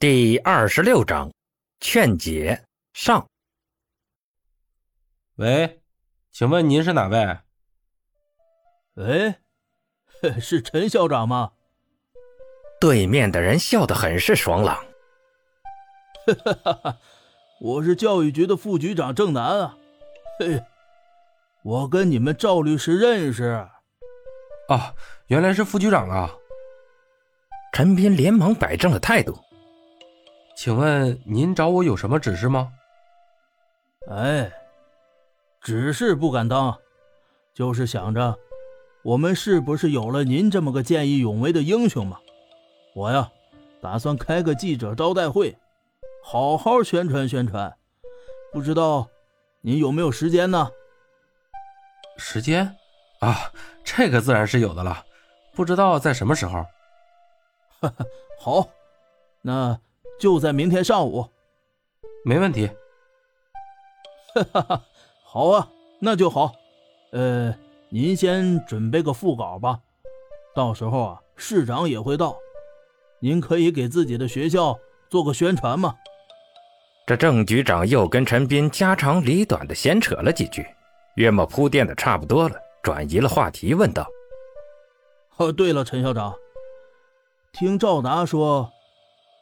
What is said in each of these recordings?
第二十六章，劝解上。喂，请问您是哪位？喂，是陈校长吗？对面的人笑得很是爽朗。哈哈哈！我是教育局的副局长郑楠啊。嘿，我跟你们赵律师认识。啊，原来是副局长啊！陈斌连忙摆正了态度。请问您找我有什么指示吗？哎，指示不敢当，就是想着，我们是不是有了您这么个见义勇为的英雄嘛？我呀，打算开个记者招待会，好好宣传宣传。不知道您有没有时间呢？时间啊，这个自然是有的了。不知道在什么时候？哈哈，好，那。就在明天上午，没问题。哈哈哈，好啊，那就好。呃，您先准备个副稿吧，到时候啊，市长也会到，您可以给自己的学校做个宣传嘛。这郑局长又跟陈斌家长里短的闲扯了几句，约莫铺垫的差不多了，转移了话题，问道：“哦，对了，陈校长，听赵达说。”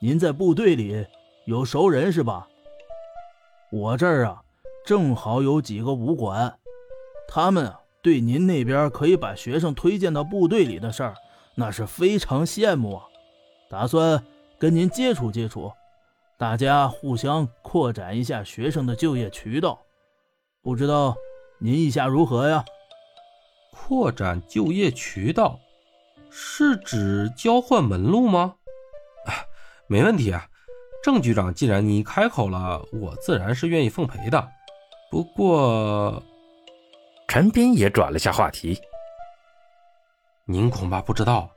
您在部队里有熟人是吧？我这儿啊，正好有几个武馆，他们啊对您那边可以把学生推荐到部队里的事儿，那是非常羡慕啊。打算跟您接触接触，大家互相扩展一下学生的就业渠道。不知道您意下如何呀？扩展就业渠道，是指交换门路吗？没问题啊，郑局长，既然你开口了，我自然是愿意奉陪的。不过，陈斌也转了下话题。您恐怕不知道，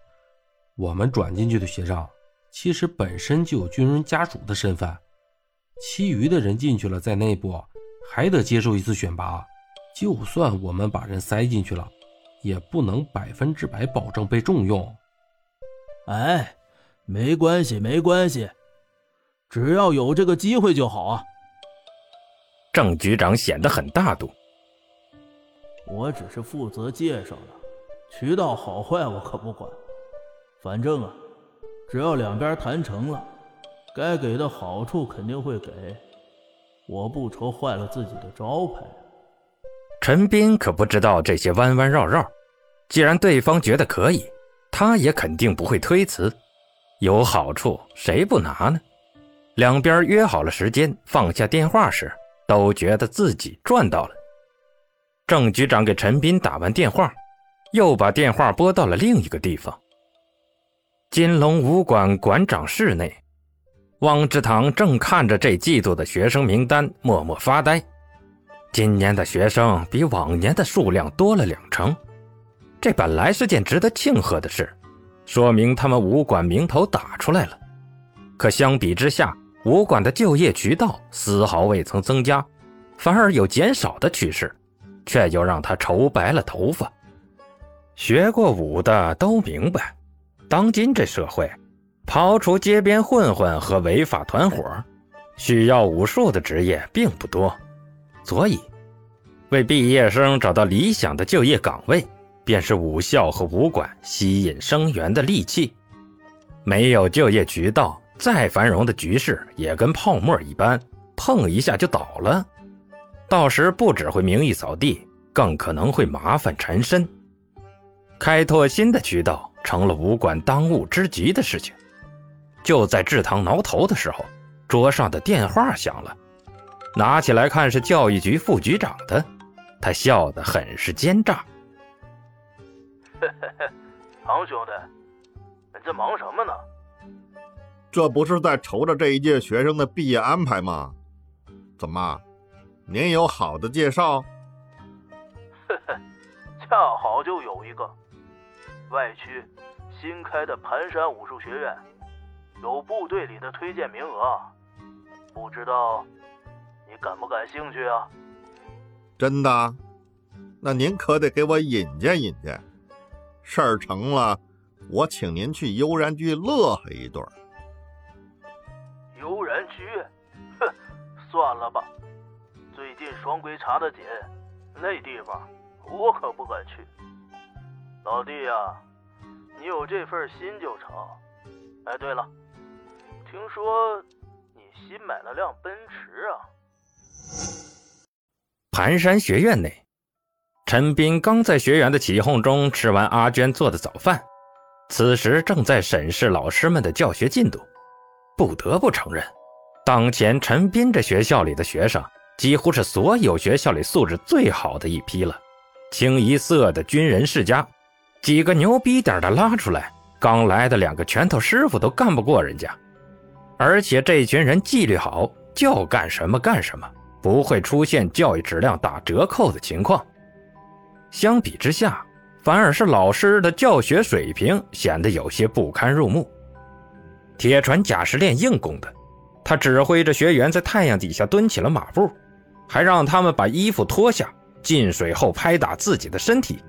我们转进去的学生，其实本身就有军人家属的身份，其余的人进去了，在内部还得接受一次选拔。就算我们把人塞进去了，也不能百分之百保证被重用。哎。没关系，没关系，只要有这个机会就好啊。郑局长显得很大度。我只是负责介绍的，渠道好坏我可不管。反正啊，只要两边谈成了，该给的好处肯定会给，我不愁坏了自己的招牌。陈斌可不知道这些弯弯绕绕，既然对方觉得可以，他也肯定不会推辞。有好处，谁不拿呢？两边约好了时间，放下电话时，都觉得自己赚到了。郑局长给陈斌打完电话，又把电话拨到了另一个地方——金龙武馆馆长室内。汪志堂正看着这季度的学生名单，默默发呆。今年的学生比往年的数量多了两成，这本来是件值得庆贺的事。说明他们武馆名头打出来了，可相比之下，武馆的就业渠道丝毫未曾增加，反而有减少的趋势，却又让他愁白了头发。学过武的都明白，当今这社会，刨除街边混混和违法团伙，需要武术的职业并不多，所以，为毕业生找到理想的就业岗位。便是武校和武馆吸引生源的利器，没有就业渠道，再繁荣的局势也跟泡沫一般，碰一下就倒了。到时不只会名誉扫地，更可能会麻烦缠身。开拓新的渠道成了武馆当务之急的事情。就在志堂挠头的时候，桌上的电话响了，拿起来看是教育局副局长的，他笑得很是奸诈。唐兄弟，你在忙什么呢？这不是在愁着这一届学生的毕业安排吗？怎么，您有好的介绍？呵呵，恰好就有一个外区新开的盘山武术学院，有部队里的推荐名额，不知道你感不感兴趣啊？真的？那您可得给我引荐引荐。事儿成了，我请您去悠然居乐呵一顿。悠然居？哼，算了吧。最近双规查的紧，那地方我可不敢去。老弟呀，你有这份心就成。哎，对了，听说你新买了辆奔驰啊？盘山学院内，陈斌刚在学员的起哄中吃完阿娟做的早饭，此时正在审视老师们的教学进度。不得不承认，当前陈斌这学校里的学生。几乎是所有学校里素质最好的一批了，清一色的军人世家，几个牛逼点的拉出来，刚来的两个拳头师傅都干不过人家。而且这群人纪律好，叫干什么干什么，不会出现教育质量打折扣的情况。相比之下，反而是老师的教学水平显得有些不堪入目。铁船甲是练硬功的，他指挥着学员在太阳底下蹲起了马步。还让他们把衣服脱下，进水后拍打自己的身体。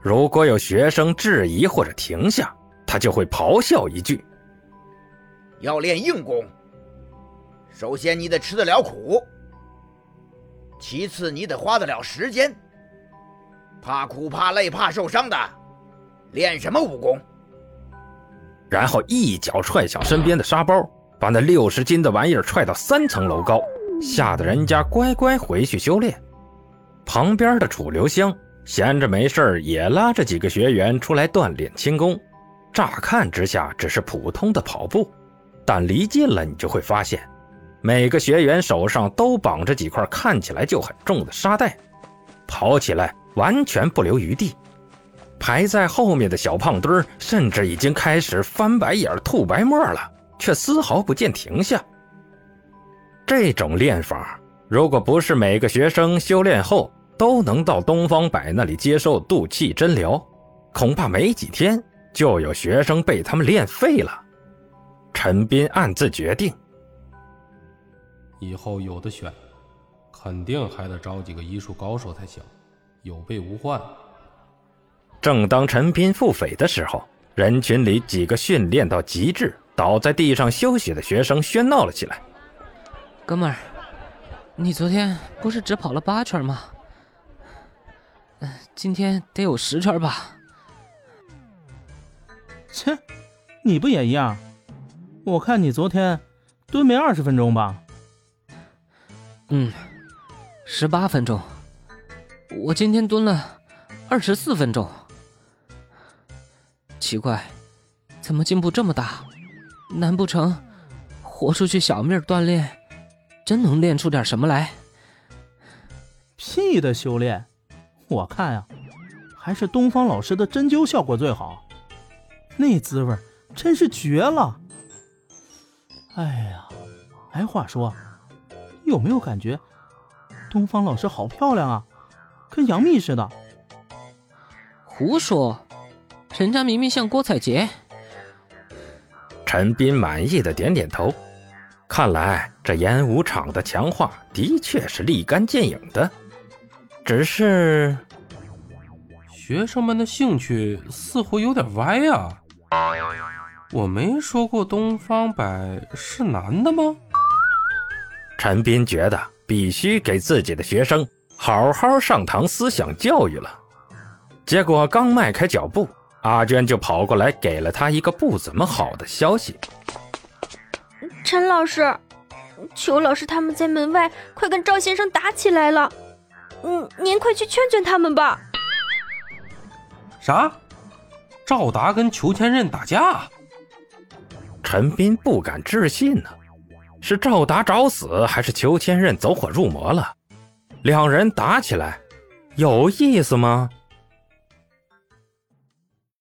如果有学生质疑或者停下，他就会咆哮一句：“要练硬功，首先你得吃得了苦，其次你得花得了时间。怕苦、怕累、怕受伤的，练什么武功？”然后一脚踹向身边的沙包，把那六十斤的玩意儿踹到三层楼高。吓得人家乖乖回去修炼。旁边的楚留香闲着没事也拉着几个学员出来锻炼轻功。乍看之下只是普通的跑步，但离近了你就会发现，每个学员手上都绑着几块看起来就很重的沙袋，跑起来完全不留余地。排在后面的小胖墩儿甚至已经开始翻白眼、吐白沫了，却丝毫不见停下。这种练法，如果不是每个学生修炼后都能到东方白那里接受肚气针疗，恐怕没几天就有学生被他们练废了。陈斌暗自决定，以后有的选，肯定还得找几个医术高手才行，有备无患。正当陈斌腹诽的时候，人群里几个训练到极致倒在地上休息的学生喧闹了起来。哥们儿，你昨天不是只跑了八圈吗？嗯，今天得有十圈吧？切，你不也一样？我看你昨天蹲没二十分钟吧？嗯，十八分钟。我今天蹲了二十四分钟。奇怪，怎么进步这么大？难不成豁出去小命锻炼？真能练出点什么来？屁的修炼！我看呀，还是东方老师的针灸效果最好，那滋味真是绝了。哎呀，哎，话说，有没有感觉东方老师好漂亮啊，跟杨幂似的？胡说，人家明明像郭采洁。陈斌满意的点点头。看来这演武场的强化的确是立竿见影的，只是学生们的兴趣似乎有点歪啊！我没说过东方白是男的吗？陈斌觉得必须给自己的学生好好上堂思想教育了。结果刚迈开脚步，阿娟就跑过来给了他一个不怎么好的消息。陈老师，裘老师他们在门外快跟赵先生打起来了，嗯，您快去劝劝他们吧。啥？赵达跟裘千仞打架？陈斌不敢置信呢，是赵达找死，还是裘千仞走火入魔了？两人打起来，有意思吗？